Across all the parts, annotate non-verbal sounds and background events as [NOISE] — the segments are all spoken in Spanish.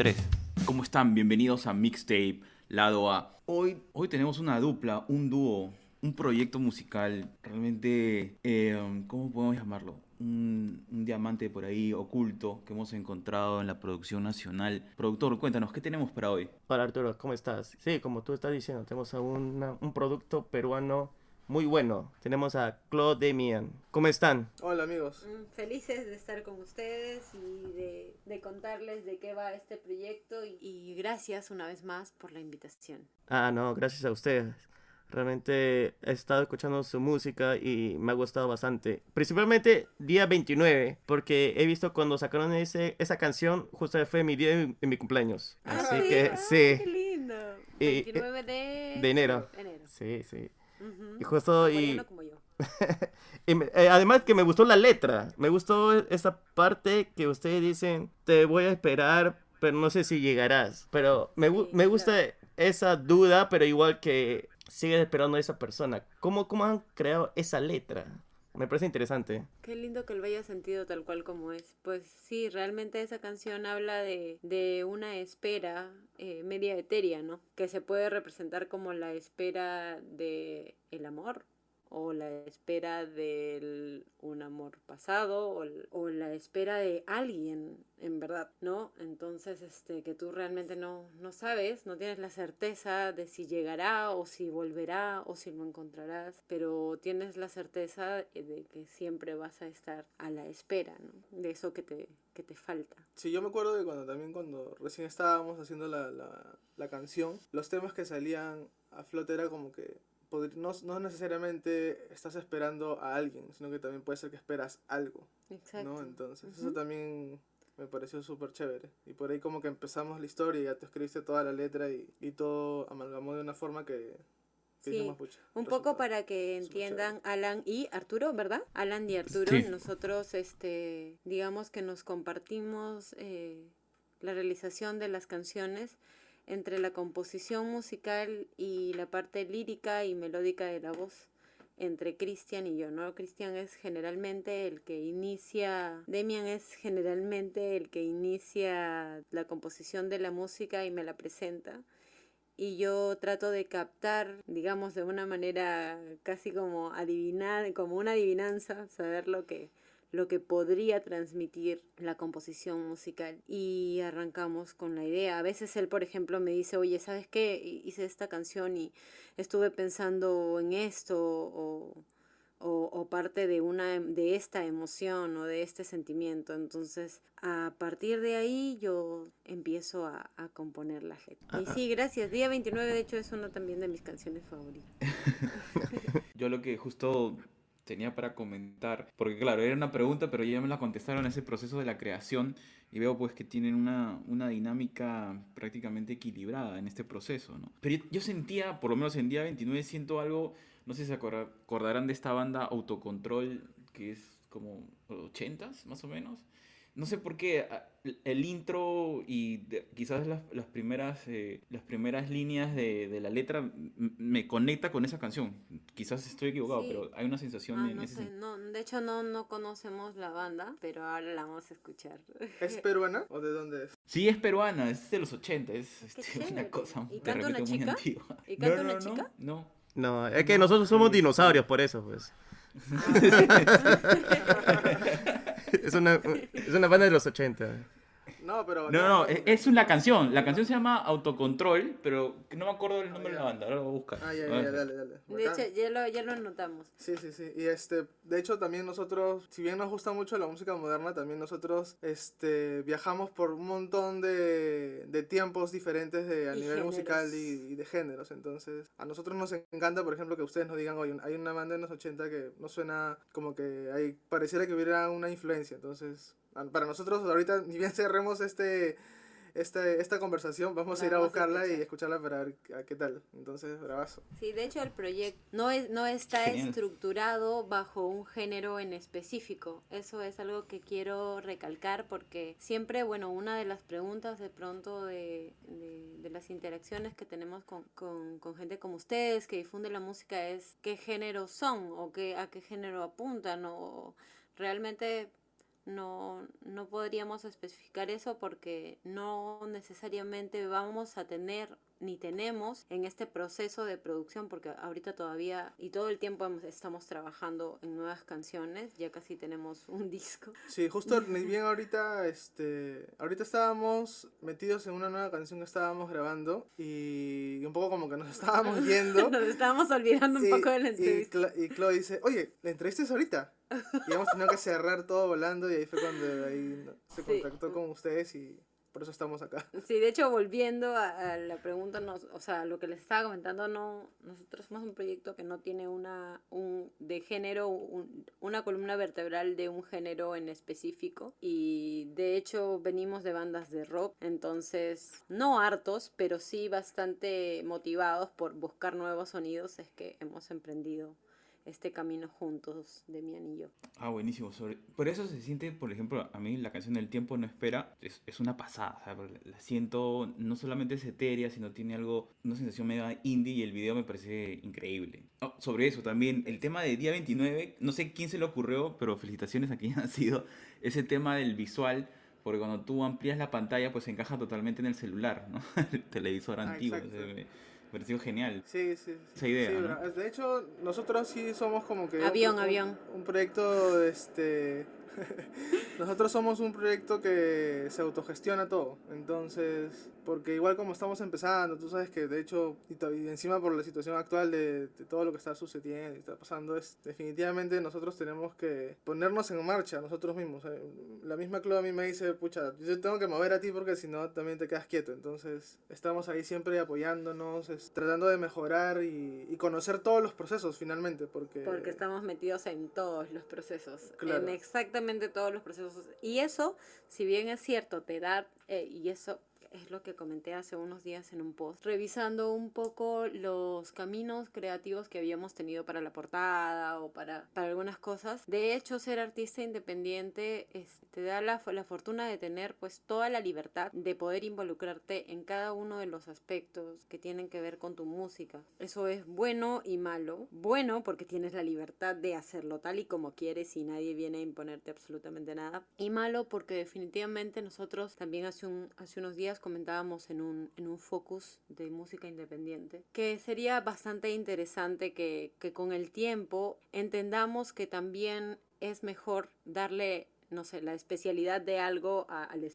3. ¿Cómo están? Bienvenidos a Mixtape, lado A. Hoy, hoy tenemos una dupla, un dúo, un proyecto musical realmente, eh, ¿cómo podemos llamarlo? Un, un diamante por ahí oculto que hemos encontrado en la producción nacional. Productor, cuéntanos, ¿qué tenemos para hoy? Hola Arturo, ¿cómo estás? Sí, como tú estás diciendo, tenemos a una- un producto peruano muy bueno. Tenemos a Claude Demian. ¿Cómo están? Hola amigos. Mm, Felices de estar con ustedes y de, de contarles de qué va este proyecto y, y gracias una vez más por la invitación. Ah, no, gracias a ustedes. Realmente he estado escuchando su música y me ha gustado bastante. Principalmente día 29, porque he visto cuando sacaron ese, esa canción, justo fue mi día de mi cumpleaños. Así Ah, que Ah, sí, ¡Qué lindo! Y- 29 de, de enero. enero. sí, sí. Y justo y, Mariano como yo. [LAUGHS] y me- eh, además que me gustó la letra. Me gustó esa parte que ustedes dicen, te voy a esperar, pero no sé si llegarás. Pero me, Sí, me gusta claro. esa duda, pero igual que sigues esperando a esa persona. ¿Cómo, ¿Cómo han creado esa letra? Me parece interesante. Qué lindo que lo haya sentido tal cual como es. Pues sí, realmente esa canción habla de, de una espera eh, media etérea, ¿no? Que se puede representar como la espera de el amor o la espera de un amor pasado o, o la espera de alguien, en verdad, ¿no? Entonces, este, que tú realmente no, no sabes, no tienes la certeza de si llegará o si volverá o si lo encontrarás, pero tienes la certeza de que siempre vas a estar a la espera, ¿no? De eso que te, que te falta. Sí, yo me acuerdo de cuando también cuando recién estábamos haciendo la, la, la canción, los temas que salían a flote era como que no, no necesariamente estás esperando a alguien, sino que también puede ser que esperas algo, Exacto. ¿no? Entonces eso también me pareció súper chévere. Y por ahí como que empezamos la historia y ya te escribiste toda la letra y, y todo amalgamó de una forma que... Sí, dijimos, "Pucha, Un resultó". poco para que entiendan Alan y Arturo, ¿verdad? Alan y Arturo, Sí. nosotros, este, digamos que nos compartimos eh, la realización de las canciones entre la composición musical y la parte lírica y melódica de la voz entre Cristian y yo, ¿no? Cristian es generalmente el que inicia, Demian es generalmente el que inicia la composición de la música y me la presenta y yo trato de captar, digamos, de una manera casi como adivinar, como una adivinanza, saber lo que lo que podría transmitir la composición musical y arrancamos con la idea. A veces él, por ejemplo, me dice, oye, ¿sabes qué? Hice esta canción y estuve pensando en esto o, o, o parte de, una, de esta emoción o de este sentimiento. Entonces, a partir de ahí yo empiezo a, a componer la letra. Y sí, gracias. Día 29, de hecho, es una también de mis canciones favoritas. [LAUGHS] Yo lo que justo tenía para comentar, porque claro, era una pregunta, pero ya me la contestaron en ese proceso de la creación y veo pues que tienen una, una dinámica prácticamente equilibrada en este proceso, ¿no? Pero yo, sentía, por lo menos en día 29, siento algo, no sé si se acorda- acordarán de esta banda Autocontrol, que es como 80s más o menos. No sé por qué a- el intro y de- quizás las, las primeras, eh, las primeras líneas de, de la letra m- me conecta con esa canción. Quizás estoy equivocado, Sí. pero hay una sensación Ah, en no ese sé, no, de hecho no, no conocemos la banda, pero ahora la vamos a escuchar. [LAUGHS] ¿Es peruana o de dónde es? Sí, es peruana, es de los 80, es Qué este, una cosa ¿Y canta una repente muy chica? antigua. ¿Y [LAUGHS] canta no, una no, chica? No, no. No, es que nosotros somos dinosaurios, por eso, pues. [LAUGHS] Es una, es una banda de los 80. No, pero... No, no, es, es una canción. La canción se llama Autocontrol, pero no me acuerdo el nombre de la banda. Ahora lo voy a buscar. Ah, ya, ya, ya, dale, dale. De hecho, ya lo, ya lo anotamos. Sí, sí, sí. Y este, de hecho también nosotros, si bien nos gusta mucho la música moderna, también nosotros este, viajamos por un montón de, de tiempos diferentes de, a Y nivel musical y, de géneros. Entonces, a nosotros nos encanta, por ejemplo, que ustedes nos digan, oye, hay una banda en los 80 que no suena como que hay, pareciera que hubiera una influencia. Entonces, para nosotros ahorita, ni bien cerremos este... Este, esta conversación, vamos a ir a buscarla y escuchar. escucharla para ver a qué tal. Entonces, bravazo. Sí, de hecho el proyecto no, es, no está Genial. estructurado bajo un género en específico. Eso es algo que quiero recalcar porque siempre, bueno, una de las preguntas de pronto de, de, de las interacciones que tenemos con, con, con gente como ustedes que difunde la música es qué género son o qué, a qué género apuntan o realmente no, no podríamos especificar eso porque no necesariamente vamos a tener ni tenemos en este proceso de producción, porque ahorita todavía y todo el tiempo estamos trabajando en nuevas canciones, ya casi tenemos [LAUGHS] un disco. Sí, justo ni bien ahorita, este, ahorita estábamos metidos en una nueva canción que estábamos grabando y un poco como que nos [LAUGHS] estábamos yendo. nos estábamos olvidando un poco de la entrevista. Y, Chloe dice, oye, ¿la entrevista es ahorita? Y hemos tenido que cerrar todo volando y ahí fue cuando ahí se [LAUGHS] contactó con ustedes y por eso estamos acá. [LAUGHS] Sí, de hecho, volviendo a, la pregunta, nos, o sea, lo que les estaba comentando, no, nosotros somos un proyecto que no tiene una, un, de género, una columna vertebral de un género en específico. Y de hecho, venimos de bandas de rock, entonces, no hartos, pero sí bastante motivados por buscar nuevos sonidos, es que hemos emprendido este camino juntos de mi anillo. Ah, buenísimo. Sobre... Por eso se siente, por ejemplo, a mí la canción El tiempo no espera es, es una pasada. La siento, no solamente es etérea, sino tiene algo, una sensación medio indie y el video me parece increíble. Oh, sobre eso también, el tema de día 29, no sé quién se le ocurrió, pero felicitaciones a quien [LAUGHS] ha sido ese tema del visual porque cuando tú amplías la pantalla pues se encaja totalmente en el celular, ¿no? [LAUGHS] el televisor ah, antiguo pareció genial. Sí, sí. Esa idea. De hecho, nosotros sí somos como que. Avión, avión. Un proyecto, este. [LAUGHS] Nosotros somos un proyecto que se autogestiona todo. Entonces, porque igual como estamos empezando, tú sabes que de hecho, y, encima por la situación actual de, todo lo que está sucediendo y está pasando, es definitivamente nosotros tenemos que ponernos en marcha nosotros mismos. Eh, la misma Chloe a mí me dice, pucha, yo tengo que mover a ti porque si no también te quedas quieto. Entonces, estamos ahí siempre apoyándonos, tratando de mejorar y, y, conocer todos los procesos finalmente. Porque, porque estamos metidos en todos los procesos. En todos los procesos. Y eso, si bien es cierto, te da, eh, y eso es lo que comenté hace unos días en un post, revisando un poco los caminos creativos que habíamos tenido para la portada o para, para algunas cosas. De hecho, ser artista independiente te da la, la fortuna de tener pues toda la libertad de poder involucrarte en cada uno de los aspectos que tienen que ver con tu música. Eso es bueno y malo. Bueno porque tienes la libertad de hacerlo tal y como quieres y nadie viene a imponerte absolutamente nada. Y malo porque definitivamente nosotros también hace, un, hace unos días comentábamos en un, en un focus de música independiente, que sería bastante interesante que, que con el tiempo entendamos que también es mejor darle no sé, la especialidad de algo,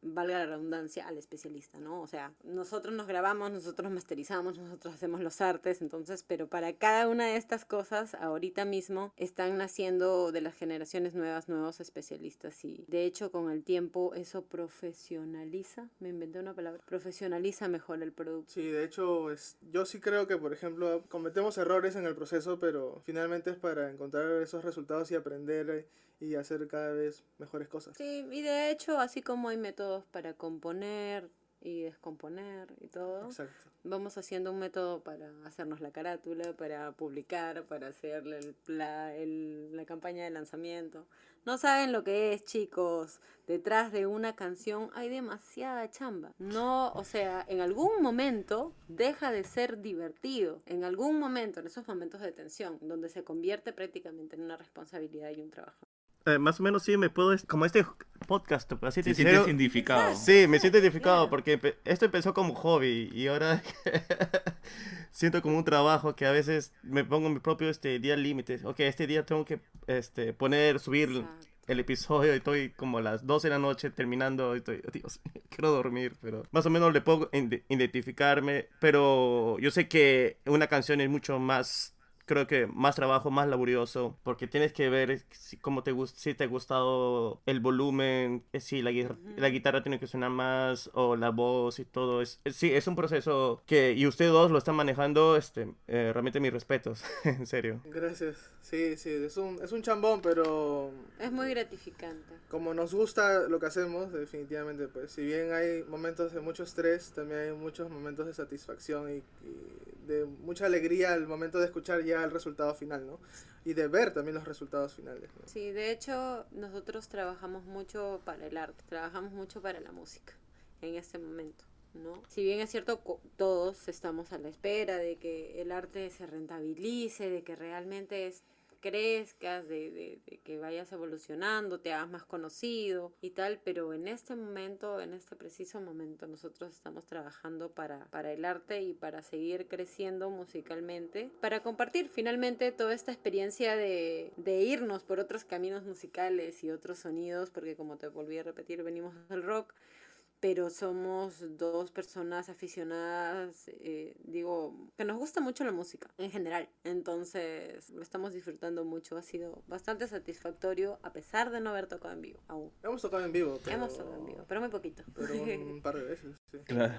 valga la redundancia, al especialista, ¿no? O sea, nosotros nos grabamos, nosotros masterizamos, nosotros hacemos los artes, entonces, pero para cada una de estas cosas, ahorita mismo están naciendo de las generaciones nuevas nuevos especialistas y de hecho con el tiempo eso profesionaliza, me inventé una palabra, profesionaliza mejor el producto. Sí, de hecho, es, yo sí creo que, por ejemplo, cometemos errores en el proceso, pero finalmente es para encontrar esos resultados y aprender y hacer cada vez mejores cosas. Sí, y de hecho, así como hay métodos para componer y descomponer y todo, Exacto. vamos haciendo un método para hacernos la carátula, para publicar, para hacer la, el, la campaña de lanzamiento. No saben lo que es, chicos. Detrás de una canción hay demasiada chamba. No, o sea, en algún momento deja de ser divertido. En algún momento, en esos momentos de tensión, donde se convierte prácticamente en una responsabilidad y un trabajo. Eh, más o menos sí me puedo, como este podcast, así te sientes identificado. Sí, me siento identificado porque esto empezó como hobby y ahora [LAUGHS] siento como un trabajo que a veces me pongo mi propio este día límite. Ok, este día tengo que este, poner, subir el episodio y estoy como a las 12 de la noche terminando y estoy, [LAUGHS] Dios, quiero dormir, pero más o menos le puedo identificarme, pero yo sé que una canción es mucho más creo que más trabajo, más laborioso, porque tienes que ver si, cómo te, si te ha gustado el volumen, eh, si la, la, guitarra tiene que sonar más, o la voz y todo. Es, sí, es un proceso que, y ustedes dos lo están manejando, este, eh, realmente mis respetos, [LAUGHS] en serio. Gracias. Sí, sí, es un, es un chambón, pero... Es muy gratificante. Como nos gusta lo que hacemos, definitivamente, pues si bien hay momentos de mucho estrés, también hay muchos momentos de satisfacción y, de mucha alegría al momento de escuchar ya el resultado final, ¿no? Y de ver también los resultados finales. Sí, de hecho, nosotros trabajamos mucho para el arte, trabajamos mucho para la música en este momento. ¿no? Si bien es cierto, todos estamos a la espera de que el arte se rentabilice, de que realmente es crezcas, de, de, de, que vayas evolucionando, te hagas más conocido y tal, pero en este momento, en este preciso momento, nosotros estamos trabajando para, para el arte y para seguir creciendo musicalmente, para compartir finalmente toda esta experiencia de, de irnos por otros caminos musicales y otros sonidos, porque como te volví a repetir, venimos del rock pero somos dos personas aficionadas, eh, digo, que nos gusta mucho la música en general. Entonces, lo estamos disfrutando mucho. Ha sido bastante satisfactorio, a pesar de no haber tocado en vivo aún. Hemos tocado en vivo. Pero... Hemos tocado en vivo, pero muy poquito. Pero un [LAUGHS] par de veces, sí. Claro.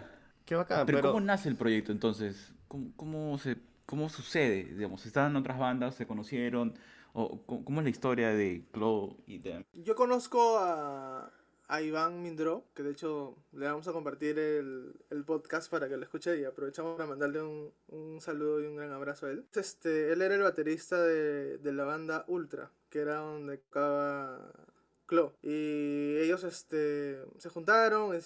Qué bacán. Pero, Pero, ¿cómo nace el proyecto entonces? ¿Cómo, cómo, se, ¿Cómo sucede? Digamos, ¿Estaban en otras bandas? ¿Se conocieron? ¿O cómo, cómo es la historia de Chloe y de... Yo conozco a, a Iván Mindro, que de hecho le vamos a compartir el, el, podcast para que lo escuche y aprovechamos para mandarle un, un, saludo y un gran abrazo a él. Este, él era el baterista de, de la banda Ultra, que era donde tocaba Clo. Y ellos este, se juntaron,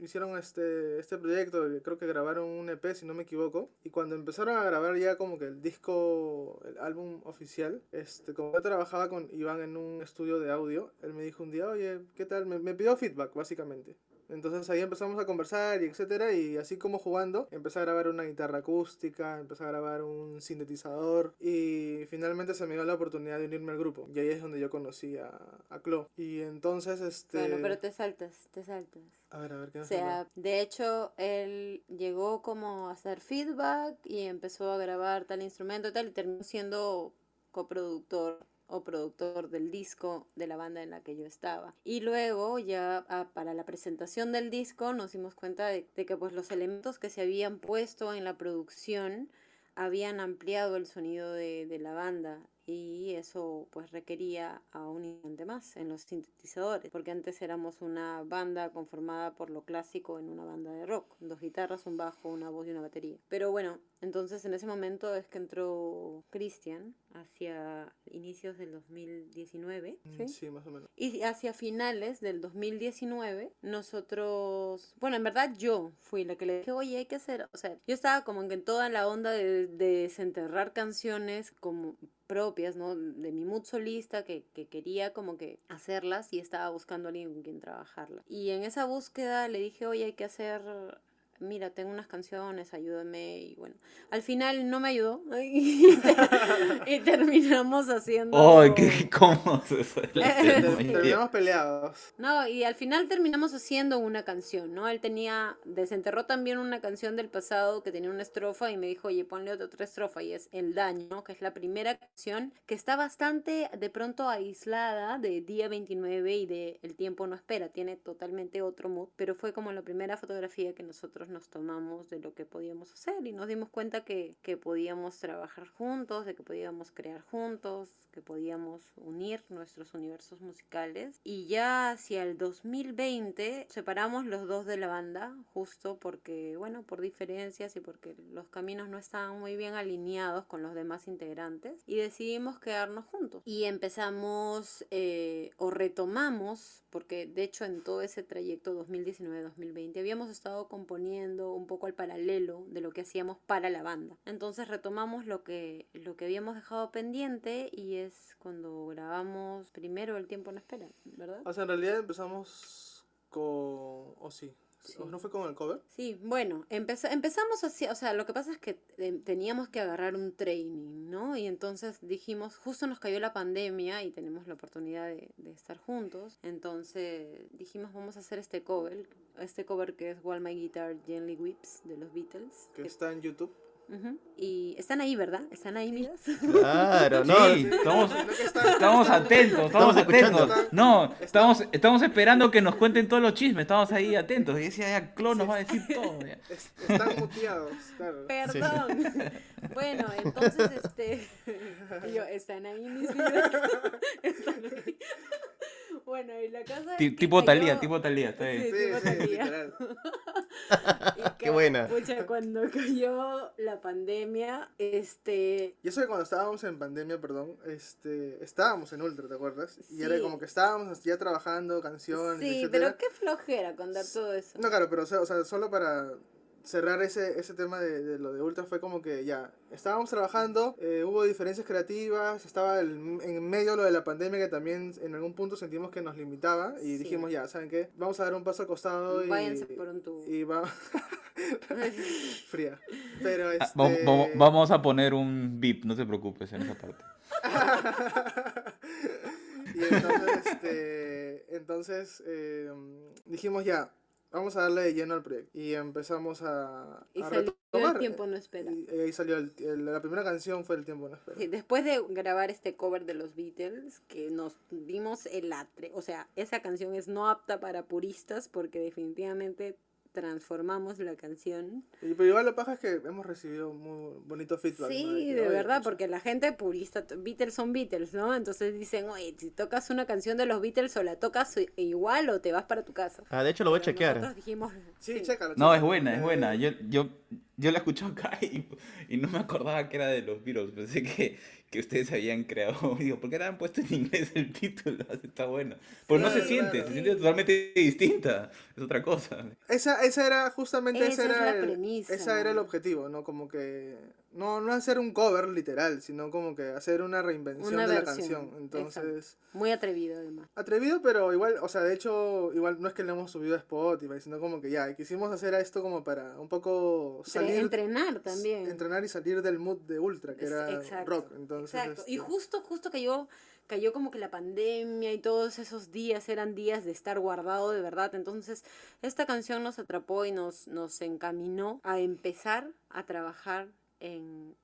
hicieron este, este proyecto, creo que grabaron un EP si no me equivoco. Y cuando empezaron a grabar ya como que el disco, el álbum oficial, este, como yo trabajaba con Iván en un estudio de audio, él me dijo un día, oye, ¿qué tal? Me, me pidió feedback básicamente. Entonces ahí empezamos a conversar y etcétera y así como jugando empecé a grabar una guitarra acústica, empecé a grabar un sintetizador y finalmente se me dio la oportunidad de unirme al grupo y ahí es donde yo conocí a, a Clo. Y entonces este... Bueno, pero te saltas, te saltas. A ver, a ver, ¿qué O sea, de hecho, él llegó como a hacer feedback y empezó a grabar tal instrumento y tal y terminó siendo coproductor o productor del disco de la banda en la que yo estaba. Y luego ya ah, para la presentación del disco nos dimos cuenta de, que pues los elementos que se habían puesto en la producción habían ampliado el sonido de, de la banda y eso pues requería a un instante más en los sintetizadores, porque antes éramos una banda conformada por lo clásico en una banda de rock, dos guitarras, un bajo, una voz y una batería. Pero bueno, entonces en ese momento es que entró Christian hacia inicios del 2019, ¿sí? Sí, más o menos. Y hacia finales del 2019 nosotros, bueno, en verdad yo fui la que le dije, oye, hay que hacer, o sea, yo estaba como en toda la onda de, de desenterrar canciones como propias, ¿no? De mi mood solista, que, que, quería como que hacerlas y estaba buscando a alguien con quien trabajarlas. Y en esa búsqueda le dije, oye, hay que hacer mira, tengo unas canciones, ayúdame. Y bueno, al final no me ayudó. [LAUGHS] [LAUGHS] y, terminamos haciendo. ¡Oh, qué cómo [LAUGHS] Terminamos peleados. No, y al final terminamos haciendo una canción, ¿no? Él tenía, desenterró también una canción del pasado que tenía una estrofa y me dijo, oye, ponle otra estrofa y es El Daño, que es la primera canción que está bastante de pronto aislada de Día 29 y de El Tiempo No Espera. Tiene totalmente otro mood, pero fue como la primera fotografía que nosotros nos tomamos de lo que podíamos hacer y nos dimos cuenta que, que podíamos trabajar juntos, de que podíamos crear juntos, que podíamos unir nuestros universos musicales. Y ya hacia el 2020 separamos los dos de la banda, justo porque, bueno, por diferencias y porque los caminos no estaban muy bien alineados con los demás integrantes y decidimos quedarnos juntos. Y empezamos eh, o retomamos, porque de hecho en todo ese trayecto 2019-2020 habíamos estado componiendo un poco al paralelo de lo que hacíamos para la banda. Entonces retomamos lo que, lo que habíamos dejado pendiente y es cuando grabamos primero El tiempo no espera, ¿verdad? O sea, en realidad empezamos con... ¿O oh, sí? Sí. ¿No fue con el cover? Sí, bueno, empez empezamos así, o sea, lo que pasa es que teníamos que agarrar un training, ¿no? Y entonces dijimos, justo nos cayó la pandemia y tenemos la oportunidad de, de estar juntos, entonces dijimos, vamos a hacer este cover, este cover que es While My Guitar Gently Whips de los Beatles. Que, que está en YouTube. Uh -huh. Y están ahí, ¿verdad? ¿Están ahí, miras? [LAUGHS] Claro, no. Sí, estamos, estamos atentos, estamos, atentos. No, estamos, estamos esperando que nos cuenten todos los chismes, estamos ahí atentos. Y decía, ya, Clon nos va a decir todo. Ya. [LAUGHS] Están muteados, claro. Perdón. Sí. [LAUGHS] Bueno, entonces, este. Yo, ¿están ahí mis vidas? ¿Están ahí? Bueno, y la casa. T tipo. Talía, tipo Talía, está bien. Sí, tipo Talía. [LAUGHS] Qué buena. Pucha, cuando cayó la pandemia, este. Y eso que cuando estábamos en pandemia, perdón, este, estábamos en Ultra, ¿te acuerdas? Sí. Y era como que estábamos ya trabajando canciones. Sí, etcétera. pero qué flojera contar todo eso. No, claro, pero o sea, o sea solo para cerrar ese, ese tema de, de lo de Ultra fue como que ya, estábamos trabajando, eh, hubo diferencias creativas, estaba el- en medio lo de la pandemia que también en algún punto sentimos que nos limitaba y Sí. dijimos ya, ¿saben qué? Vamos a dar un paso al costado y... Váyanse por un tubo. Y va... [LAUGHS] Fría. Pero este... Ah, vamos, vamos- vamos a poner un beep, no te preocupes en esa parte. [LAUGHS] y entonces, este, entonces eh, dijimos ya, vamos a darle de lleno al proyecto. Y empezamos a, Y a salió retomar. el tiempo no espera. Y, ahí salió el- el- la primera canción fue el tiempo no espera. Sí, después de grabar este cover de los Beatles, que nos dimos el atre, o sea, esa canción es no apta para puristas porque definitivamente transformamos la canción. Y, pero igual la paja es que hemos recibido muy bonito feedback. Sí, de "Oye, verdad, pucha". porque la gente purista, Beatles son Beatles, ¿no? Entonces dicen, oye, si tocas una canción de los Beatles o la tocas i- igual o te vas para tu casa. Ah, de hecho lo voy a chequear. Nosotros dijimos, Sí, sí. chécalo. No, es buena, es Eh, buena. Yo, yo, yo la escuché acá [LAUGHS] y, y no me acordaba que era de los Beatles. Pensé que, que ustedes habían creado. [LAUGHS] Digo, ¿por qué le han puesto en inglés el título? [LAUGHS] Está bueno. Pues no se siente, claro. se siente totalmente distinta. Es otra cosa. Esa, esa era justamente Esa es era la el, premisa. esa era el objetivo, ¿no? Como que no no hacer un cover literal, sino como que hacer una reinvención Una de la canción. Entonces, Muy atrevido además. atrevido, pero igual, o sea, de hecho, igual no es que le hemos subido a Spotify, sino como que ya, quisimos hacer esto como para un poco Tre- salir entrenar también. entrenar y salir del mood de Ultra, que era exacto, rock. Entonces, Exacto. Y este, justo, justo cayó, cayó como que la pandemia y todos esos días eran días de estar guardado de verdad. Entonces, esta canción nos atrapó y nos, nos encaminó a empezar a trabajar en,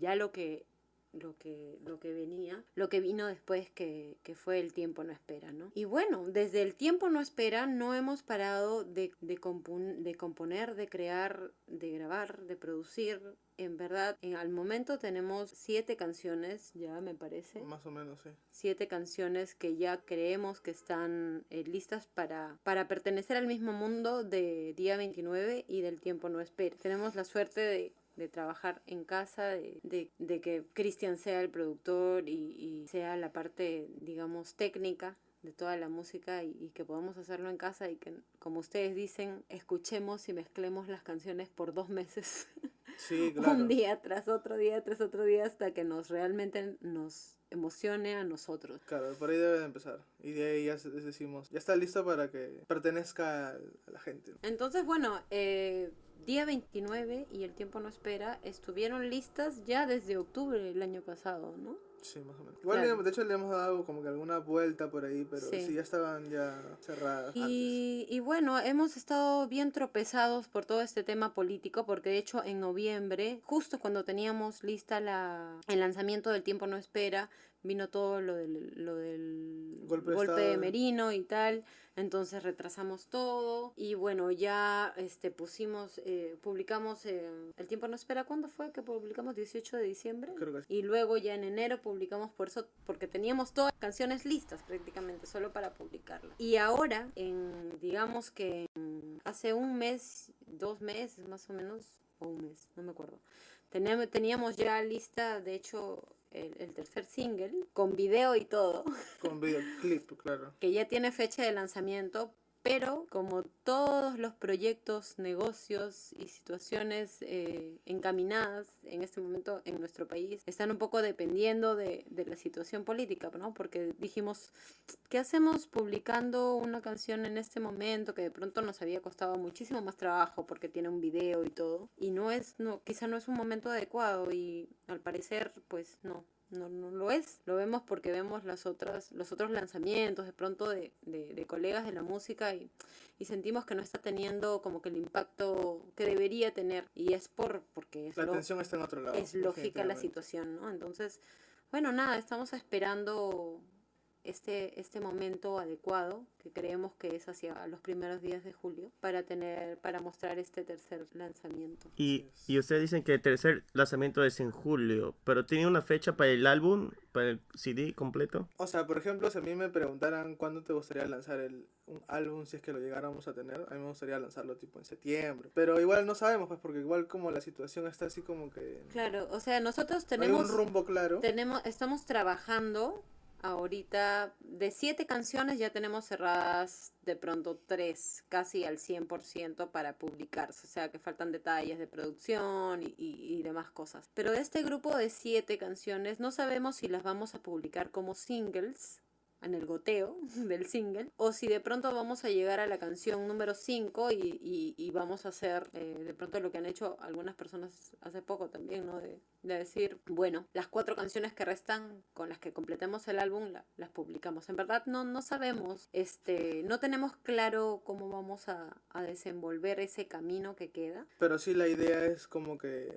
ya lo que lo que, lo que venía, lo que vino después que, que fue el tiempo no espera, ¿no? Y bueno, desde el tiempo no espera no hemos parado de, de, compon- de componer, de crear, de grabar, de producir. En verdad, en, al momento tenemos siete canciones, ya me parece más o menos, sí. siete canciones que ya creemos que están eh, listas para, para pertenecer al mismo mundo de Día 29 y del Tiempo No Espera. Tenemos la suerte de, de trabajar en casa, de, de- de que Cristian sea el productor y, y sea la parte, digamos, técnica de toda la música y, y que podamos hacerlo en casa y que, como ustedes dicen, escuchemos y mezclemos las canciones por dos meses. [LAUGHS] Sí, claro. un día tras otro día tras otro día hasta que nos realmente nos emocione a nosotros. Claro, por ahí debe de empezar. Y de ahí ya decimos, ya está listo para que pertenezca a la gente. Entonces, bueno, eh, día 29 y el tiempo no espera estuvieron listas ya desde octubre del año pasado, ¿no? Sí, más o menos. Igual, Claro. de hecho, le hemos dado como que alguna vuelta por ahí, pero Sí. sí, ya estaban ya cerradas antes. Y, y bueno, hemos estado bien tropezados por todo este tema político, porque de hecho en noviembre, justo cuando teníamos lista la, el lanzamiento del Tiempo No Espera, vino todo lo del, lo del Golpe de de Estado. Merino y tal, entonces retrasamos todo y bueno, ya este pusimos, eh, publicamos eh, El Tiempo No Espera, ¿cuándo fue que publicamos? 18 de diciembre. Creo que sí. Y luego ya en enero publicamos por eso, porque teníamos todas las canciones listas prácticamente, solo para publicarlas. Y ahora, en, digamos que en- hace un mes, dos meses más o menos, o un mes, no me acuerdo. Teníamos, teníamos ya lista, de hecho, el, el tercer single, con video y todo, Con videoclip, claro. [LAUGHS] que ya tiene fecha de lanzamiento, pero como todos los proyectos, negocios y situaciones eh, encaminadas en este momento en nuestro país están un poco dependiendo de, la situación política, ¿no? Porque dijimos, ¿qué hacemos publicando una canción en este momento que de pronto nos había costado muchísimo más trabajo porque tiene un video y todo? Y no es, no, quizá no es un momento adecuado y al parecer, pues no, no, no lo es. Lo vemos porque vemos las otras, los otros lanzamientos de pronto de, de, de colegas de la música y, y sentimos que no está teniendo como que el impacto que debería tener. Y es por porque es, La atención está en otro lado. es lógica la situación, ¿no? Entonces, bueno, nada, estamos esperando este, este momento adecuado, que creemos que es hacia los primeros días de julio, para tener, para mostrar este tercer lanzamiento. Y, y ustedes dicen que el tercer lanzamiento es en julio, pero ¿tiene una fecha para el álbum, para el CD completo? O sea, por ejemplo, si a mí me preguntaran cuándo te gustaría lanzar el, un álbum, si es que lo llegáramos a tener, a mí me gustaría lanzarlo tipo en septiembre. Pero igual no sabemos, pues, porque igual como la situación está así como que... Claro, o sea, nosotros no hay tenemos... un rumbo claro. tenemos estamos trabajando ahorita de siete canciones ya tenemos cerradas de pronto tres, casi al 100% para publicarse. O sea que faltan detalles de producción y, y, demás cosas. Pero de este grupo de siete canciones no sabemos si las vamos a publicar como singles en el goteo [LAUGHS] del single, o si de pronto vamos a llegar a la canción número 5 y, y, vamos a hacer eh, de pronto lo que han hecho algunas personas hace poco también, ¿no? De, de, decir, bueno, las cuatro canciones que restan con las que completemos el álbum las publicamos. En verdad no, no sabemos, este, no tenemos claro cómo vamos a, a desenvolver ese camino que queda. Pero sí la idea es como que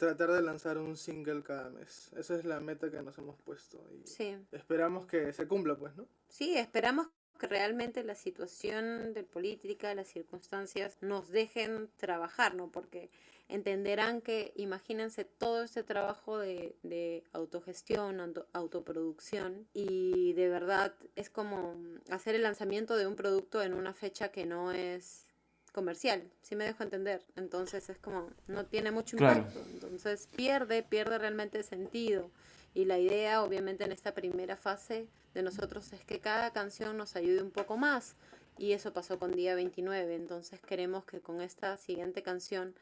tratar de lanzar un single cada mes. Esa es la meta que nos hemos puesto. Y sí. Esperamos que se cumpla, pues, ¿no? Sí, esperamos que realmente la situación de política, las circunstancias nos dejen trabajar, ¿no? Porque entenderán que, imagínense todo este trabajo de, de autogestión, autoproducción, y de verdad es como hacer el lanzamiento de un producto en una fecha que no es comercial, si me dejo entender. Entonces es como, no tiene mucho impacto. Entonces pierde, pierde realmente sentido. Y la idea, obviamente, en esta primera fase de nosotros es que cada canción nos ayude un poco más. Y eso pasó con Día 29. Entonces queremos que con esta siguiente canción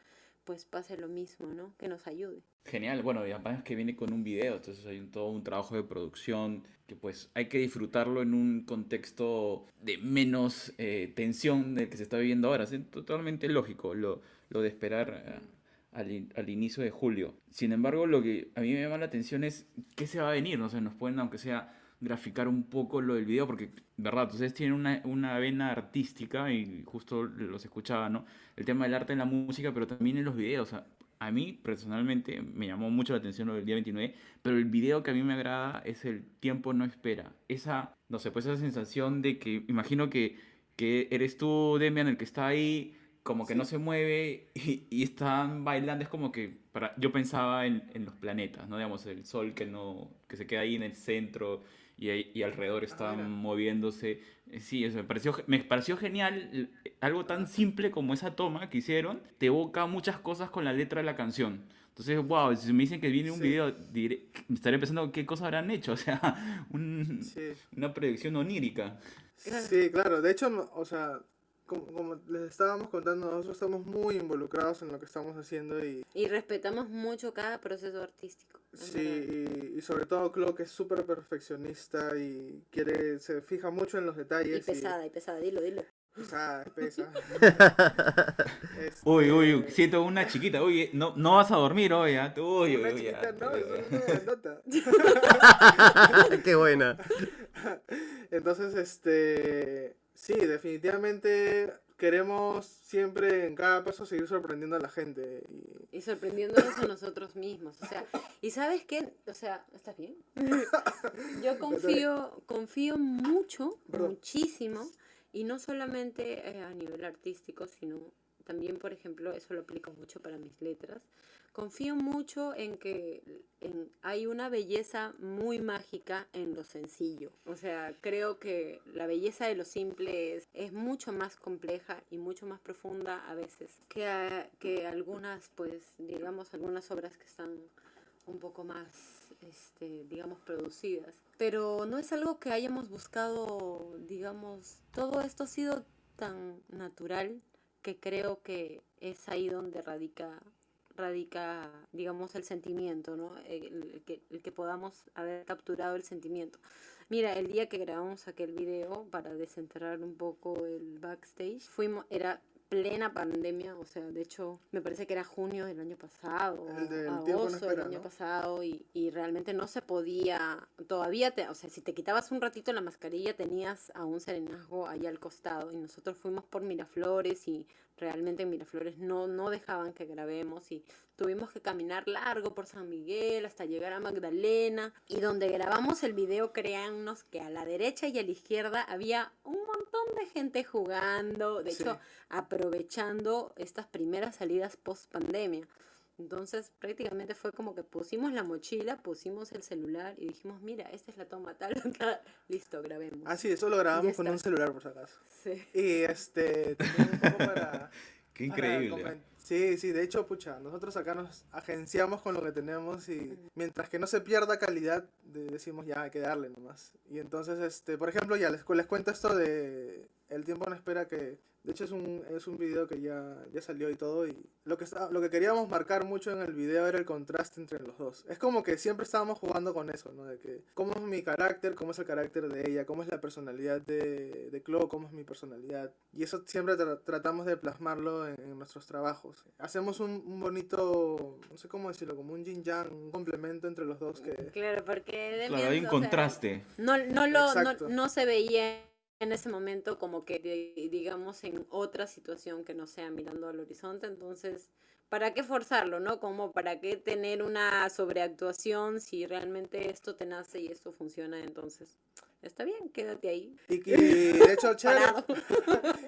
pues pase lo mismo, ¿no? Que nos ayude. Genial, bueno, y además que viene con un video, entonces hay todo un trabajo de producción que pues hay que disfrutarlo en un contexto de menos eh, tensión del que se está viviendo ahora. Es totalmente lógico lo, lo de esperar eh, al, al, inicio de julio. Sin embargo, lo que a mí me llama la atención es qué se va a venir, no sé, nos pueden, aunque sea graficar un poco lo del video, porque, verdad, ustedes tienen una, una vena artística y justo los escuchaba, ¿no? El tema del arte en la música, pero también en los videos. a mí personalmente me llamó mucho la atención lo del día 29, pero el video que a mí me agrada es el tiempo no espera. Esa, no sé, pues esa sensación de que, imagino que, que eres tú, Demian, el que está ahí, como que no se mueve y, y, están bailando, es como que para, yo pensaba en, en, los planetas, ¿no? Digamos, el sol que, no, que se queda ahí en el centro y, alrededor ah, estaban moviéndose. Eh, sí, eso me pareció, me pareció genial. Algo tan simple como esa toma que hicieron, te evoca muchas cosas con la letra de la canción. Entonces, wow, si me dicen que viene un video, diré, me estaré pensando qué cosas habrán hecho. [LAUGHS] O sea, una predicción onírica. Sí, claro. De hecho, o sea, como, les estábamos contando, nosotros estamos muy involucrados en lo que estamos haciendo y... Y respetamos mucho cada proceso artístico. Sí, y, sobre todo Chloe que es súper perfeccionista y quiere, se fija mucho en los detalles. Y pesada, y, pesada, dilo, dilo. Pesada, pesa. [LAUGHS] Este, uy, uy, siento una chiquita, uy, no, no vas a dormir hoy, ¿eh? Uy, una chiquita, no, nota. [LAUGHS] [LAUGHS] Qué buena. Entonces, este Sí, definitivamente queremos siempre en cada paso seguir sorprendiendo a la gente. Y, sorprendiéndonos a nosotros mismos. O sea, ¿y sabes qué? O sea, ¿estás bien? [LAUGHS] Yo confío, confío mucho, muchísimo, y no solamente eh, a nivel artístico, sino también, por ejemplo, eso lo aplico mucho para mis letras, confío mucho en que hay una belleza muy mágica en lo sencillo. O sea, creo que la belleza de lo simple es, es mucho más compleja y mucho más profunda a veces que, que algunas, pues, digamos, algunas obras que están un poco más, este, digamos, producidas. Pero no es algo que hayamos buscado, digamos, todo esto ha sido tan natural que creo que es ahí donde radica radica, digamos, el sentimiento, ¿no? El, que, el que podamos haber capturado el sentimiento. Mira, el día que grabamos aquel video para desenterrar un poco el backstage, fuimos, era plena pandemia, o sea, de hecho, me parece que era junio del año pasado, agosto del año pasado, y, y, realmente no se podía, todavía, te, o sea, si te quitabas un ratito la mascarilla, tenías a un serenazgo ahí al costado, y nosotros fuimos por Miraflores y realmente en Miraflores no, no dejaban que grabemos y tuvimos que caminar largo por San Miguel hasta llegar a Magdalena y donde grabamos el video créannos que a la derecha y a la izquierda había un montón de gente jugando, de hecho aprovechando estas primeras salidas post pandemia. Entonces prácticamente fue como que pusimos la mochila, pusimos el celular y dijimos, mira, esta es la toma tal, [LAUGHS] listo, grabemos. Ah, sí, eso lo grabamos con un celular por si acaso. Sí. Y este, también un poco para... [LAUGHS] Qué increíble. Sí, sí, de hecho, pucha, nosotros acá nos agenciamos con lo que tenemos y mientras que no se pierda calidad, decimos ya hay que darle nomás. Y entonces, este, por ejemplo, ya les, les cuento esto de El tiempo no espera que de hecho es un, es un video que ya, ya salió y todo y lo que, está, lo que queríamos marcar mucho en el video era el contraste entre los dos. Es como que siempre estábamos jugando con eso, ¿no? De que cómo es mi carácter, cómo es el carácter de ella, cómo es la personalidad de, de Chloe, cómo es mi personalidad. Y eso siempre tratamos de plasmarlo en, nuestros trabajos. Hacemos un, un, bonito, no sé cómo decirlo, como un yin yang, un complemento entre los dos que... Claro, porque... Claro, hay un contraste. no, no, lo, no, no se veía en ese momento como que digamos en otra situación que no sea mirando al horizonte, entonces, ¿para qué forzarlo, no? Como para qué tener una sobreactuación si realmente esto te nace y esto funciona, entonces, está bien, quédate ahí. Y, [LAUGHS] de hecho, chévere,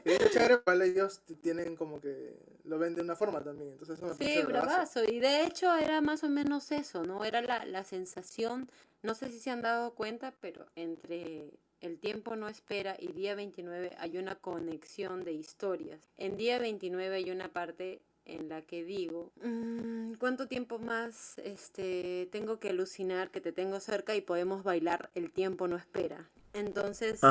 y [LAUGHS] de hecho, chévere, ellos tienen como que lo ven de una forma también, entonces eso me Sí, bravazo, y de hecho era más o menos eso, ¿no? Era la, la sensación, no sé si se han dado cuenta, pero entre el tiempo no espera y día 29 hay una conexión de historias. En día 29 hay una parte en la que digo, mm, ¿cuánto tiempo más este, tengo que alucinar que te tengo cerca y podemos bailar? El tiempo no espera. Entonces,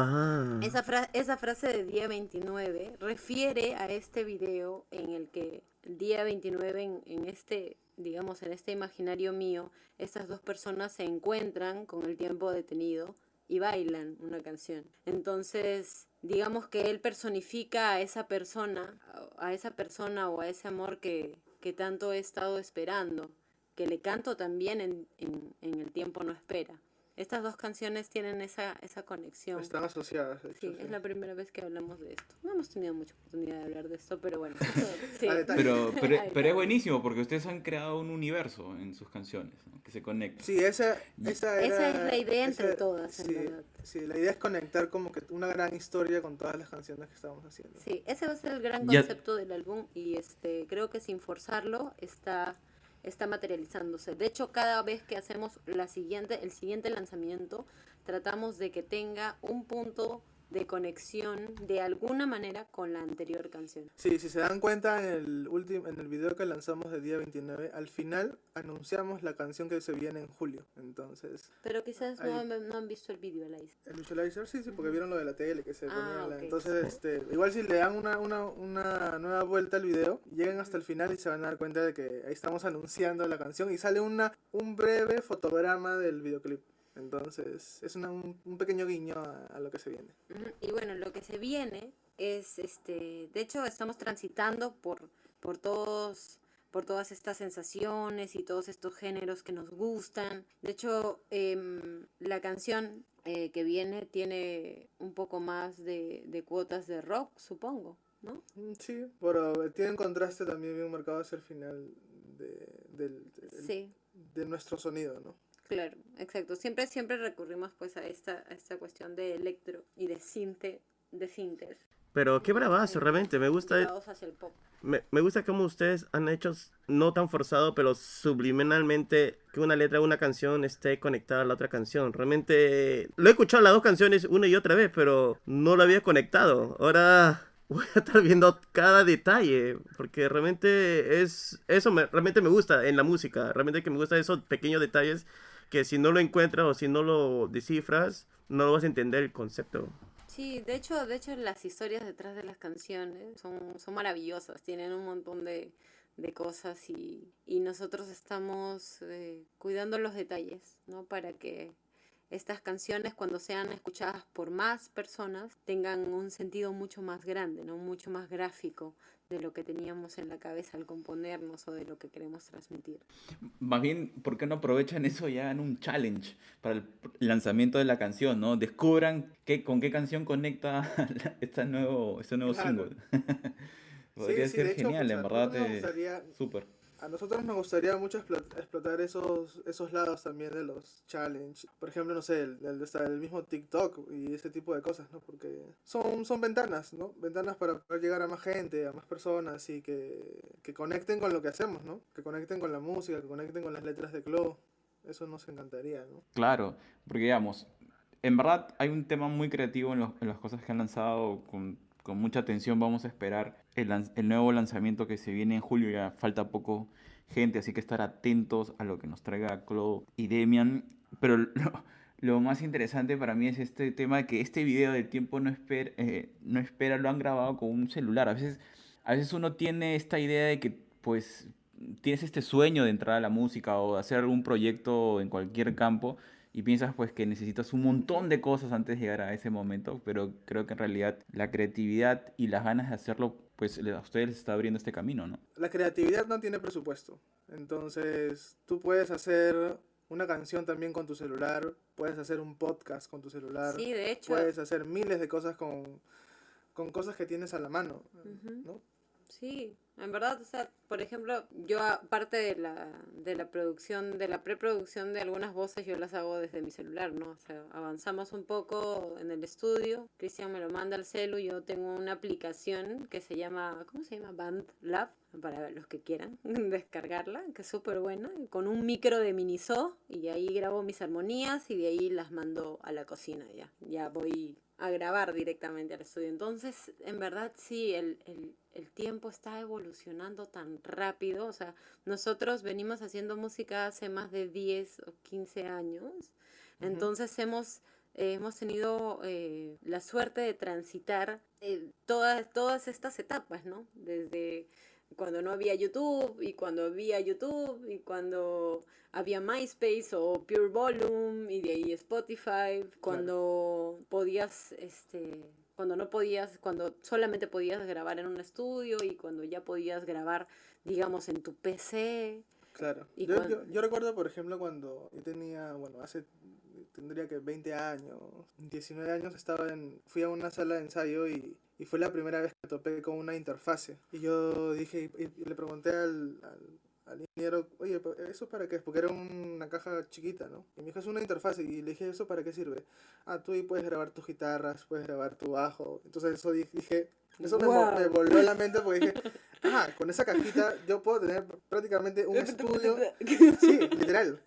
esa, esa frase de día 29 refiere a este video en el que día 29 en, en este digamos, en este imaginario mío, estas dos personas se encuentran con el tiempo detenido y bailan una canción. Entonces, digamos que él personifica a esa persona, a esa persona o a ese amor que, que tanto he estado esperando, que le canto también en, en, en El tiempo no espera. Estas dos canciones tienen esa, esa conexión. Están asociadas. sí, es la primera vez que hablamos de esto. No hemos tenido mucha oportunidad de hablar de esto, pero bueno. [LAUGHS] sí. pero, [LAUGHS] pero, pero, es buenísimo porque ustedes han creado un universo en sus canciones que se conecta. Sí, esa, esa, esa es la idea entre todas, sí, Sí, la idea es conectar como que una gran historia con todas las canciones que estamos haciendo. Sí, ese va a ser el gran concepto del álbum y este creo que sin forzarlo está está materializándose. De hecho, cada vez que hacemos la siguiente, el siguiente lanzamiento, tratamos de que tenga un punto de conexión de alguna manera con la anterior canción. Sí, si se dan cuenta en el último en el video que lanzamos de día 29, al final anunciamos la canción que se viene en julio. Entonces, Pero quizás no, han visto el visualizer. El visualizer sí, sí, porque vieron lo de la tele que se ah, ponía entonces este, igual si le dan una, una, una nueva vuelta al video, llegan hasta el final y se van a dar cuenta de que ahí estamos anunciando la canción y sale una un breve fotograma del videoclip. Entonces, es un, pequeño guiño a, lo que se viene. Y bueno, lo que se viene es, este, de hecho, estamos transitando por, por todos por todas estas sensaciones y todos estos géneros que nos gustan. De hecho, em, la canción eh, que viene tiene un poco más de, de, cuotas de rock, supongo, ¿no? Mm, sí, pero tiene un contraste también bien marcado hacia el final de, de nuestro sonido, ¿no? Claro, exacto. Siempre, siempre recurrimos pues a esta, a esta cuestión de electro y de cinte, de sintes. Pero qué bravazo, realmente, me gusta. Me, me, gusta cómo ustedes han hecho, no tan forzado, pero subliminalmente, que una letra de una canción esté conectada a la otra canción. Realmente, lo he escuchado las dos canciones una y otra vez, pero no lo había conectado. Ahora [LAUGHS] voy a estar viendo cada detalle, porque realmente es, eso me, realmente me gusta en la música, realmente que me gusta esos pequeños detalles que si no lo encuentras o si no lo descifras, no lo vas a entender el concepto. Sí, de hecho, de hecho las historias detrás de las canciones son, son maravillosas, tienen un montón de, de cosas y, y, nosotros estamos eh, cuidando los detalles, ¿no? Para que estas canciones cuando sean escuchadas por más personas tengan un sentido mucho más grande, ¿no? Mucho más gráfico de lo que teníamos en la cabeza al componernos o de lo que queremos transmitir. Más bien, ¿por qué no aprovechan eso ya en un challenge para el lanzamiento de la canción, ¿no? Descubran qué, con qué canción conecta [LAUGHS] este nuevo, este nuevo single. [LAUGHS] Podría ser genial, en verdad. Súper a nosotros nos gustaría mucho explotar esos, esos lados también de los challenge. Por ejemplo, no sé, el, el, mismo TikTok y ese tipo de cosas, ¿no? Porque son, son ventanas, ¿no? Ventanas para poder llegar a más gente, a más personas y que, que conecten con lo que hacemos, ¿no? Que conecten con la música, que conecten con las letras de Clo. Eso nos encantaría, ¿no? Claro, porque digamos, en verdad hay un tema muy creativo en, los, en las cosas que han lanzado con con mucha atención vamos a esperar el, nuevo lanzamiento que se viene en julio, ya falta poco gente, así que estar atentos a lo que nos traiga Claude y Demian. Pero lo, [LAUGHS] más interesante para mí es este tema que este video del tiempo no espera, eh, no espera, lo han grabado con un celular. A veces, a veces uno tiene esta idea de que pues tienes este sueño de entrar a la música o hacer algún proyecto en cualquier campo y piensas pues que necesitas un montón de cosas antes de llegar a ese momento, pero creo que en realidad la creatividad y las ganas de hacerlo pues a ustedes les está abriendo este camino, ¿no? La creatividad no tiene presupuesto. Entonces, tú puedes hacer una canción también con tu celular, puedes hacer un podcast con tu celular. Sí, de hecho. Puedes hacer miles de cosas con, con cosas que tienes a la mano, ¿no? Sí, en verdad, o sea, por ejemplo, yo aparte de la, de la producción, de la preproducción de algunas voces, yo las hago desde mi celular, ¿no? O sea, avanzamos un poco en el estudio, Cristian me lo manda al celu, yo tengo una aplicación que se llama, ¿cómo se llama? BandLab, para los que quieran [LAUGHS] descargarla, que es súper buena, con un micro de Miniso, y ahí grabo mis armonías y de ahí las mando a la cocina ya, ya voy a grabar directamente al estudio. Entonces, en verdad sí, el, el, el, tiempo está evolucionando tan rápido. O sea, nosotros venimos haciendo música hace más de 10 o 15 años. Entonces hemos, eh, hemos tenido eh, la suerte de transitar eh, todas, todas estas etapas, ¿no? Desde cuando no había YouTube y cuando había YouTube y cuando había MySpace o Pure Volume y de ahí Spotify, cuando podías, este, cuando no podías, cuando solamente podías grabar en un estudio y cuando ya podías grabar, digamos, en tu PC. Claro. Yo, yo, yo, recuerdo, por ejemplo, cuando yo tenía, bueno, hace, tendría que 20 años, 19 años, estaba en, fui a una sala de ensayo y y fue la primera vez que topé con una interfase. Y yo dije, y, le pregunté al, al, ingeniero, oye, ¿eso para qué es? Porque era una caja chiquita, ¿no? Y me dijo, es una interfase. Y le dije, ¿eso para qué sirve? Ah, tú ahí puedes grabar tus guitarras, puedes grabar tu bajo. Entonces eso dije, eso me, me, volvió a la mente porque dije, ah, con esa cajita yo puedo tener prácticamente un [LAUGHS] estudio. [LAUGHS] Sí, literal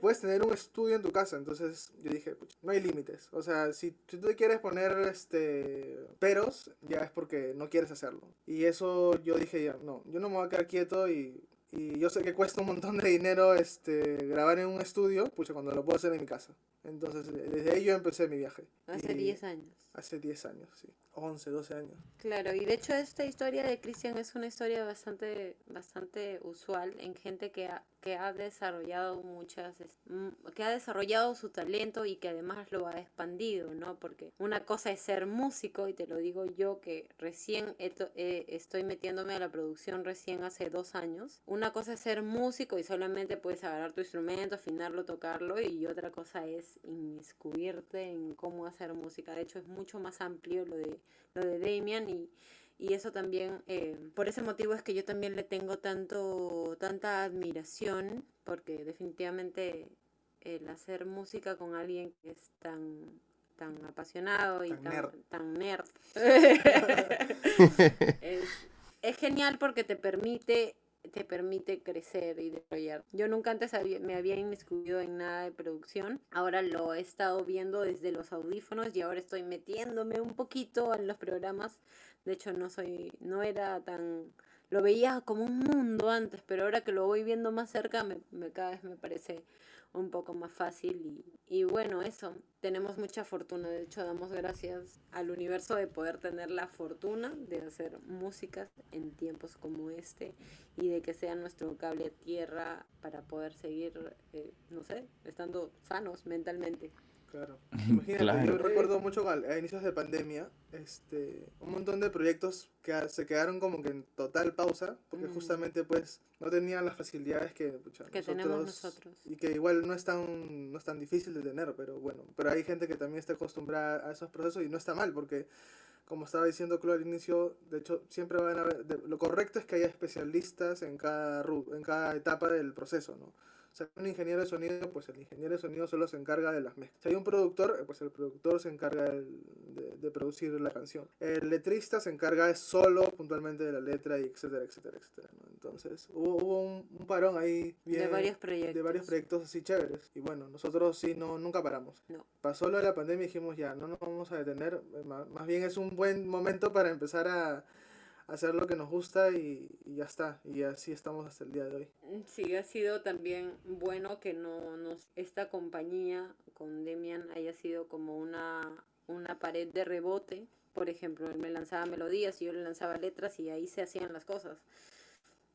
puedes tener un estudio en tu casa. Entonces yo dije, no hay límites. O sea, si, si tú quieres poner este peros, ya es porque no quieres hacerlo. Y eso yo dije, ya, no, yo no me voy a quedar quieto y y yo sé que cuesta un montón de dinero este, grabar en un estudio, pucha, cuando lo puedo hacer en mi casa. Entonces, desde ahí yo empecé mi viaje. Hace 10 años. Hace 10 años, sí. 11, 12 años. Claro, y de hecho esta historia de Cristian es una historia bastante, bastante usual en gente que ha, que ha desarrollado muchas, que ha desarrollado su talento y que además lo ha expandido, ¿no? Porque una cosa es ser músico, y te lo digo yo que recién estoy metiéndome a la producción recién hace dos años. Una cosa es ser músico y solamente puedes agarrar tu instrumento, afinarlo, tocarlo, y otra cosa es inmiscuirte en cómo hacer música. De hecho, es mucho más amplio lo de, lo de Damian y, y eso también, eh, por ese motivo es que yo también le tengo tanto, tanta admiración, porque definitivamente el hacer música con alguien que es tan tan apasionado y tan, nerd, [LAUGHS] [LAUGHS] es, es genial porque te permite te permite crecer y desarrollar. Yo nunca antes me había inmiscuido en nada de producción, ahora lo he estado viendo desde los audífonos y ahora estoy metiéndome un poquito en los programas. De hecho, no soy, no era tan, lo veía como un mundo antes, pero ahora que lo voy viendo más cerca, me, cada vez me parece un poco más fácil y, y, bueno, eso, tenemos mucha fortuna, de hecho damos gracias al universo de poder tener la fortuna de hacer músicas en tiempos como este y de que sea nuestro cable a tierra para poder seguir, eh, no sé, estando sanos mentalmente. Claro. [LAUGHS] Imagínate, yo recuerdo mucho a inicios de pandemia, este, un montón de proyectos que se quedaron como que en total pausa, porque mm. justamente pues no tenían las facilidades que, que tenemos nosotros. Y que igual no es, tan, no es tan difícil de tener, pero bueno, pero hay gente que también está acostumbrada a esos procesos y no está mal, porque como estaba diciendo Chloe al inicio, de hecho siempre van a haber, lo correcto es que haya especialistas en cada, en cada etapa del proceso, ¿no? Si hay un ingeniero de sonido, pues el ingeniero de sonido solo se encarga de las mezclas. Si hay un productor, pues el productor se encarga de, de, producir la canción. El letrista se encarga solo puntualmente de la letra y etcétera, etcétera, etcétera. Entonces hubo, hubo un, parón ahí bien, de varios proyectos. De varios proyectos así chéveres. Y bueno, nosotros sí no, nunca paramos. No. Pasó lo de la pandemia y dijimos ya, no nos vamos a detener. Más bien es un buen momento para empezar a, hacer lo que nos gusta y, ya está. Y así estamos hasta el día de hoy. Sí, ha sido también bueno que no nos esta compañía con Demian haya sido como una, una pared de rebote. Por ejemplo, él me lanzaba melodías y yo le lanzaba letras y ahí se hacían las cosas.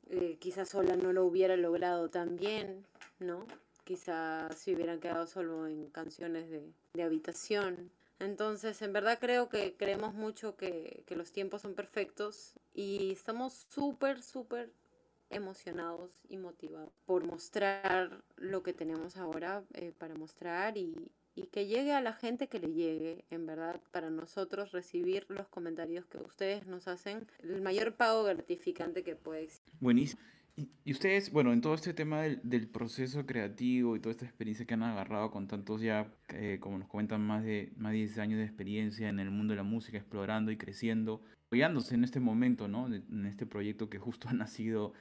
Eh, quizás sola no lo hubiera logrado tan bien, ¿no? Quizás se hubieran quedado solo en canciones de, de habitación. Entonces, en verdad creo que creemos mucho que, que los tiempos son perfectos y estamos súper, súper emocionados y motivados por mostrar lo que tenemos ahora eh, para mostrar y, y, que llegue a la gente que le llegue, en verdad, para nosotros recibir los comentarios que ustedes nos hacen, el mayor pago gratificante que puede existir. Buenísimo. Y, ustedes, bueno, en todo este tema del, del, proceso creativo y toda esta experiencia que han agarrado con tantos ya, eh, como nos comentan, más de, más de 10 años de experiencia en el mundo de la música, explorando y creciendo, apoyándose en este momento, ¿no? En este proyecto que justo [LAUGHS] ha nacido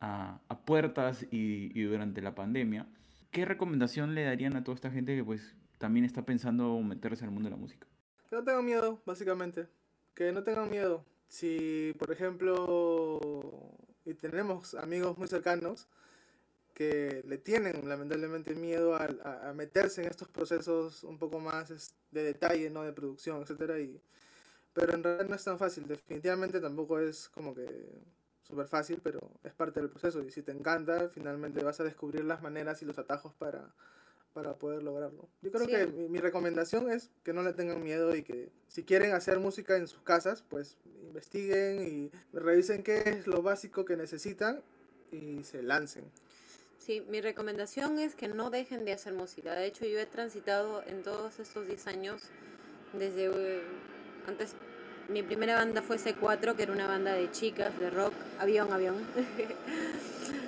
a, puertas y, y, durante la pandemia. ¿Qué recomendación le darían a toda esta gente que pues también está pensando meterse al mundo de la música? Que no tengan miedo, básicamente. Que no tengan miedo. Si, por ejemplo, y tenemos amigos muy cercanos que le tienen lamentablemente miedo a, a, meterse en estos procesos un poco más de detalle, ¿no? De producción, etcétera, y pero en realidad no es tan fácil, definitivamente tampoco es como que súper fácil, pero es parte del proceso y si te encanta, finalmente vas a descubrir las maneras y los atajos para, para poder lograrlo. Yo creo que mi, mi, recomendación es que no le tengan miedo y que si quieren hacer música en sus casas, pues investiguen y revisen qué es lo básico que necesitan y se lancen. Sí, mi recomendación es que no dejen de hacer música. De hecho, yo he transitado en todos estos 10 años, desde eh, antes, mi primera banda fue C4, que era una banda de chicas, de rock, avión, avión. [LAUGHS]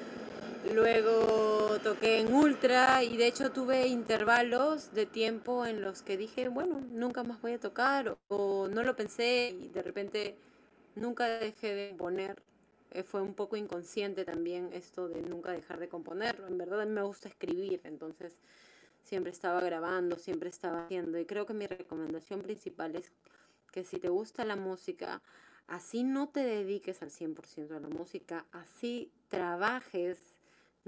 Luego toqué en Ultra y de hecho tuve intervalos de tiempo en los que dije, bueno, nunca más voy a tocar o, no lo pensé y de repente nunca dejé de componer. Eh, fue un poco inconsciente también esto de nunca dejar de componer. En verdad me gusta escribir, entonces siempre estaba grabando, siempre estaba haciendo y creo que mi recomendación principal es que si te gusta la música, así no te dediques al 100% a la música, así trabajes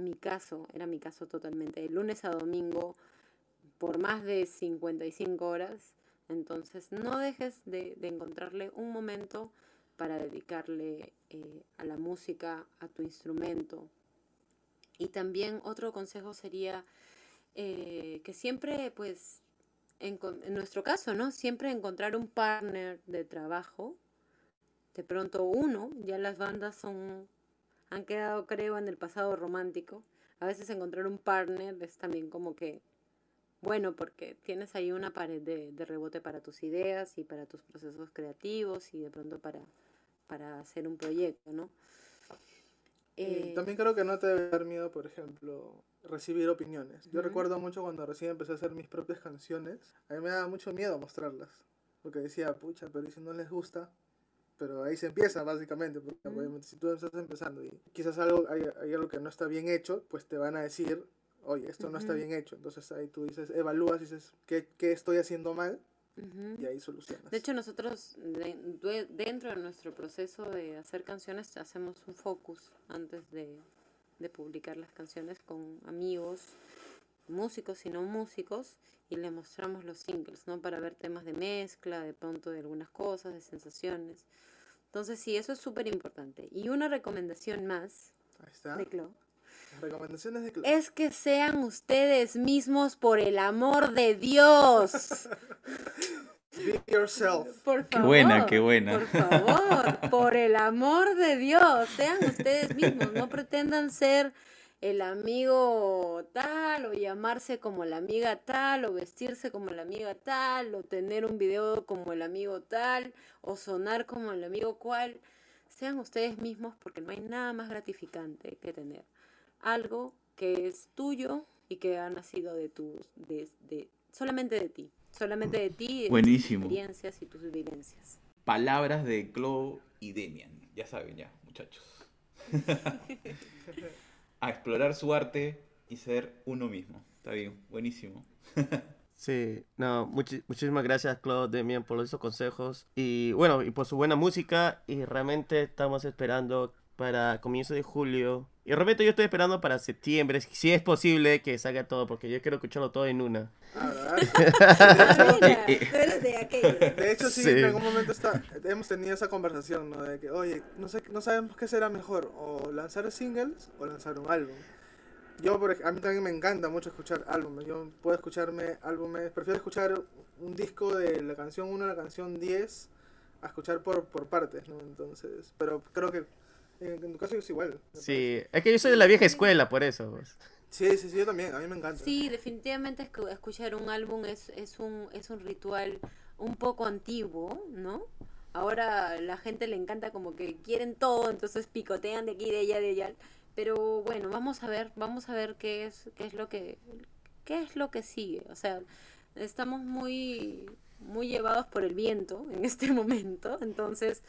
mi caso, era mi caso totalmente, de lunes a domingo por más de 55 horas. Entonces no dejes de, encontrarle un momento para dedicarle eh, a la música, a tu instrumento. Y también otro consejo sería eh, que siempre, pues, en, en, nuestro caso, ¿no? Siempre encontrar un partner de trabajo. De pronto uno, ya las bandas son han quedado, creo, en el pasado romántico. A veces encontrar un partner es también como que bueno, porque tienes ahí una pared de, de, rebote para tus ideas y para tus procesos creativos y de pronto para, para hacer un proyecto, ¿no? Eh, también creo que no te debe dar miedo, por ejemplo, recibir opiniones. Yo recuerdo mucho cuando recién empecé a hacer mis propias canciones, a mí me daba mucho miedo mostrarlas, porque decía, pucha, pero si no les gusta, pero ahí se empieza básicamente, porque obviamente si tú estás empezando y quizás algo, hay, hay, algo que no está bien hecho, pues te van a decir, oye, esto no está bien hecho. Entonces ahí tú dices, evalúas y dices, ¿qué, qué estoy haciendo mal? Y ahí solucionas. De hecho, nosotros de, dentro de nuestro proceso de hacer canciones hacemos un focus antes de, de publicar las canciones con amigos, músicos y no músicos, y le mostramos los singles, ¿no? Para ver temas de mezcla, de pronto de algunas cosas, de sensaciones. Entonces, sí, eso es súper importante. Y una recomendación más de Clo. Recomendaciones de Clo. Es que sean ustedes mismos por el amor de Dios. [LAUGHS] Be yourself. Por favor. Qué buena, qué buena. Por favor, por el amor de Dios, sean ustedes mismos. No pretendan ser el amigo tal, o llamarse como la amiga tal, o vestirse como la amiga tal, o tener un video como el amigo tal, o sonar como el amigo cual. Sean ustedes mismos porque no hay nada más gratificante que tener algo que es tuyo y que ha nacido de tus, de, de, solamente de ti, solamente de ti, de Buenísimo. tus experiencias y tus vivencias. Palabras de Chloe y Demian, ya saben ya, muchachos. [LAUGHS] a explorar su arte y ser uno mismo. Está bien, buenísimo. [LAUGHS] Sí, no, muchi- muchísimas gracias, Claude Demian, por esos consejos. Y bueno, y por su buena música. Y realmente estamos esperando para comienzo de julio. Y realmente yo estoy esperando para septiembre, si es posible que salga todo, porque yo quiero escucharlo todo en una. Ah, [LAUGHS] de aquello. De hecho, sí, Sí. en algún momento está, hemos tenido esa conversación, ¿no? De que, oye, no, sé, no sabemos qué será mejor, o lanzar singles o lanzar un álbum. Yo, por, a mí también me encanta mucho escuchar álbumes. Yo puedo escucharme álbumes, prefiero escuchar un disco de la canción 1 a la canción 10 a escuchar por, por partes, ¿no? Entonces, pero creo que en, tu caso es igual. Sí, es que yo soy de la vieja escuela, por eso. pues. Sí, sí, sí, yo también, a mí me encanta. Sí, definitivamente escu- escuchar un álbum es, es, un, es un ritual un poco antiguo, ¿no? Ahora la gente le encanta como que quieren todo, entonces picotean de aquí, de allá, de allá. Pero bueno, vamos a ver, vamos a ver qué es, qué es lo que, qué es lo que sigue. O sea, estamos muy, muy llevados por el viento en este [LAUGHS] momento, entonces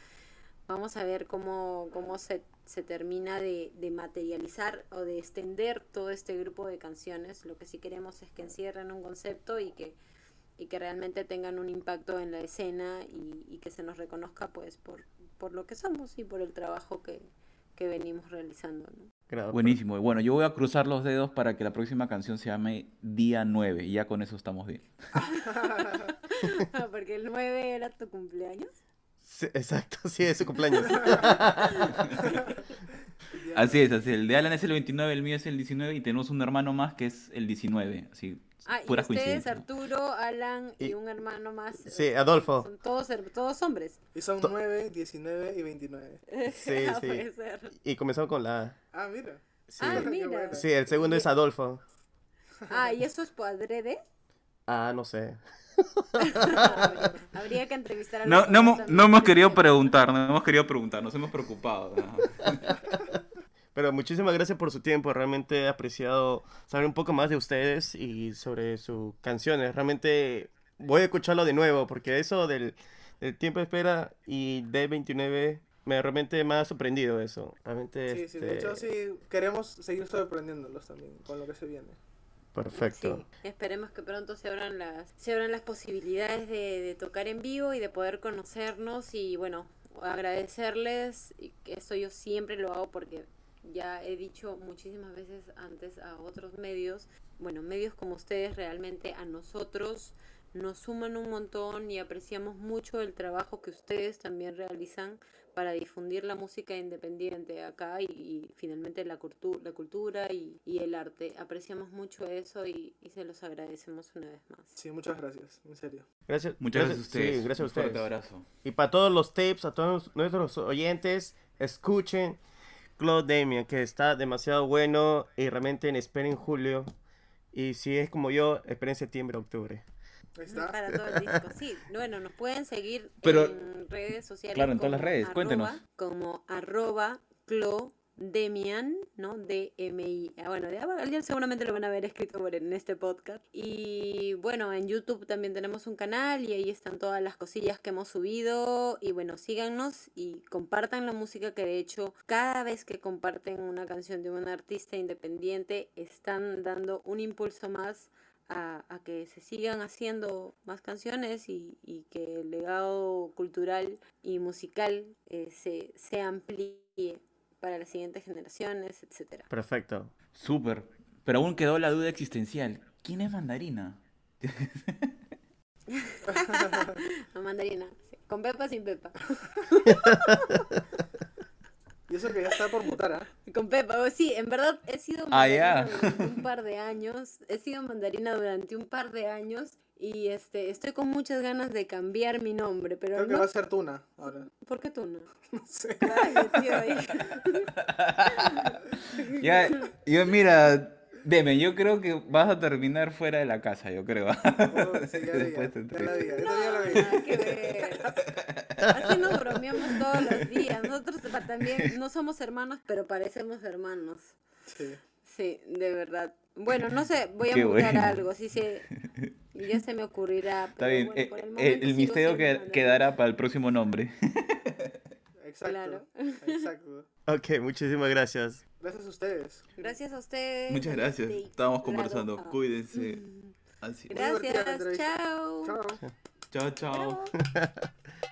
vamos a ver cómo, cómo se, se termina de, de materializar o de extender todo este grupo de canciones. Lo que sí queremos es que encierren un concepto y que, y que realmente tengan un impacto en la escena y, y que se nos reconozca pues por, por lo que somos y por el trabajo que, que venimos realizando. Buenísimo. Y bueno, yo voy a cruzar los dedos para que la próxima canción se llame Día 9 y ya con eso estamos bien. [LAUGHS] Ah, Porque el 9 era tu cumpleaños. Sí, exacto, [LAUGHS] sí, es su cumpleaños. [LAUGHS] Así es, así es. El de Alan es el 29, el mío es el 19 y tenemos un hermano más que es el 19. Así, Ah, y puras ustedes, coincidencias. Arturo, Alan y, Y- un hermano más. Sí, eh, Adolfo. Son todos, todos hombres. Y son To- 9, 19 y 29. Sí, [LAUGHS] Ah, sí. puede ser. Y comenzamos con la... Ah, mira. Sí, Ah, mira. sí, el segundo es Adolfo. Ah, ¿y eso es por adrede? Ah, no sé. [LAUGHS] Habría que entrevistar a No, no, hemos- no hemos querido preguntar, no hemos querido preguntar, nos hemos preocupado. ajá. [LAUGHS] Pero muchísimas gracias por su tiempo. Realmente he apreciado saber un poco más de ustedes y sobre sus canciones. Realmente voy a escucharlo de nuevo porque eso del, del tiempo de espera y D29 me realmente me ha sorprendido eso. Realmente Sí, sí, de este, hecho sí queremos seguir sorprendiéndolos también con lo que se viene. Perfecto. Esperemos que pronto se abran las, se abran las posibilidades de, de tocar en vivo y de poder conocernos y bueno, agradecerles, y eso yo siempre lo hago porque ya he dicho muchísimas veces antes a otros medios, bueno, medios como ustedes realmente a nosotros nos suman un montón y apreciamos mucho el trabajo que ustedes también realizan para difundir la música independiente acá y, y finalmente la, cultu- la cultura y, y el arte. Apreciamos mucho eso y, y se los agradecemos una vez más. Sí, muchas gracias, en serio. Gracias, Muchas gracias a ustedes. Sí, gracias a Un fuerte abrazo. Y para todos los tapes, a todos nuestros oyentes, escuchen Claude Damien, que está demasiado bueno y realmente esperen julio. Y si es como yo, esperen septiembre, octubre. Ahí está. Para todo el disco. Sí, bueno, nos pueden seguir Pero- en redes sociales. Claro, en todas las redes, cuéntenos. Como arroba clodemian, ¿no? D-M-I. Ah, Bueno, ya seguramente lo van a ver escrito por en este podcast. Y bueno, en YouTube también tenemos un canal y ahí están todas las cosillas que hemos subido. Y bueno, síganos y compartan la música que de hecho cada vez que comparten una canción de un artista independiente están dando un impulso más a, a que se sigan haciendo más canciones y, y que el legado cultural y musical eh, se, se amplíe para las siguientes generaciones, etcétera. Perfecto. Súper. Pero aún quedó la duda existencial. ¿Quién es Mandarina? [LAUGHS] La mandarina, sí, con pepa sin pepa. [LAUGHS] Y eso que ya está por mutar, ¿ah? [LAUGHS] Con pepa, sí, en verdad he sido Ah, mandarina ya. [LAUGHS] durante un par de años, he sido mandarina durante un par de años y este estoy con muchas ganas de cambiar mi nombre, pero Creo que va a ser Tuna ahora. ¿por qué tú [LAUGHS] no? Sé. Ay, tío, ahí. Ya, yo mira, Deme, yo creo que vas a terminar fuera de la casa, yo creo. Oh, sí, ya, vi, Después ya, de ya la vi, ya, la vi. Nada que ver. Así nos bromeamos todos los días. Nosotros también no somos hermanos, pero parecemos hermanos. Sí. Sí, de verdad. Bueno, no sé, voy a Qué mudar bueno. algo, sí se, ya se me ocurrirá. Está bien, bueno, eh, por el eh, momento el misterio que, quedará para el próximo nombre. Exacto. Claro. Exacto. Ok, muchísimas gracias. Gracias a ustedes. Gracias a ustedes. Muchas gracias. Sí, Estábamos claro. conversando. Cuídense. Mm. Así Gracias. Chao. Chao, chao. Chao. [LAUGHS]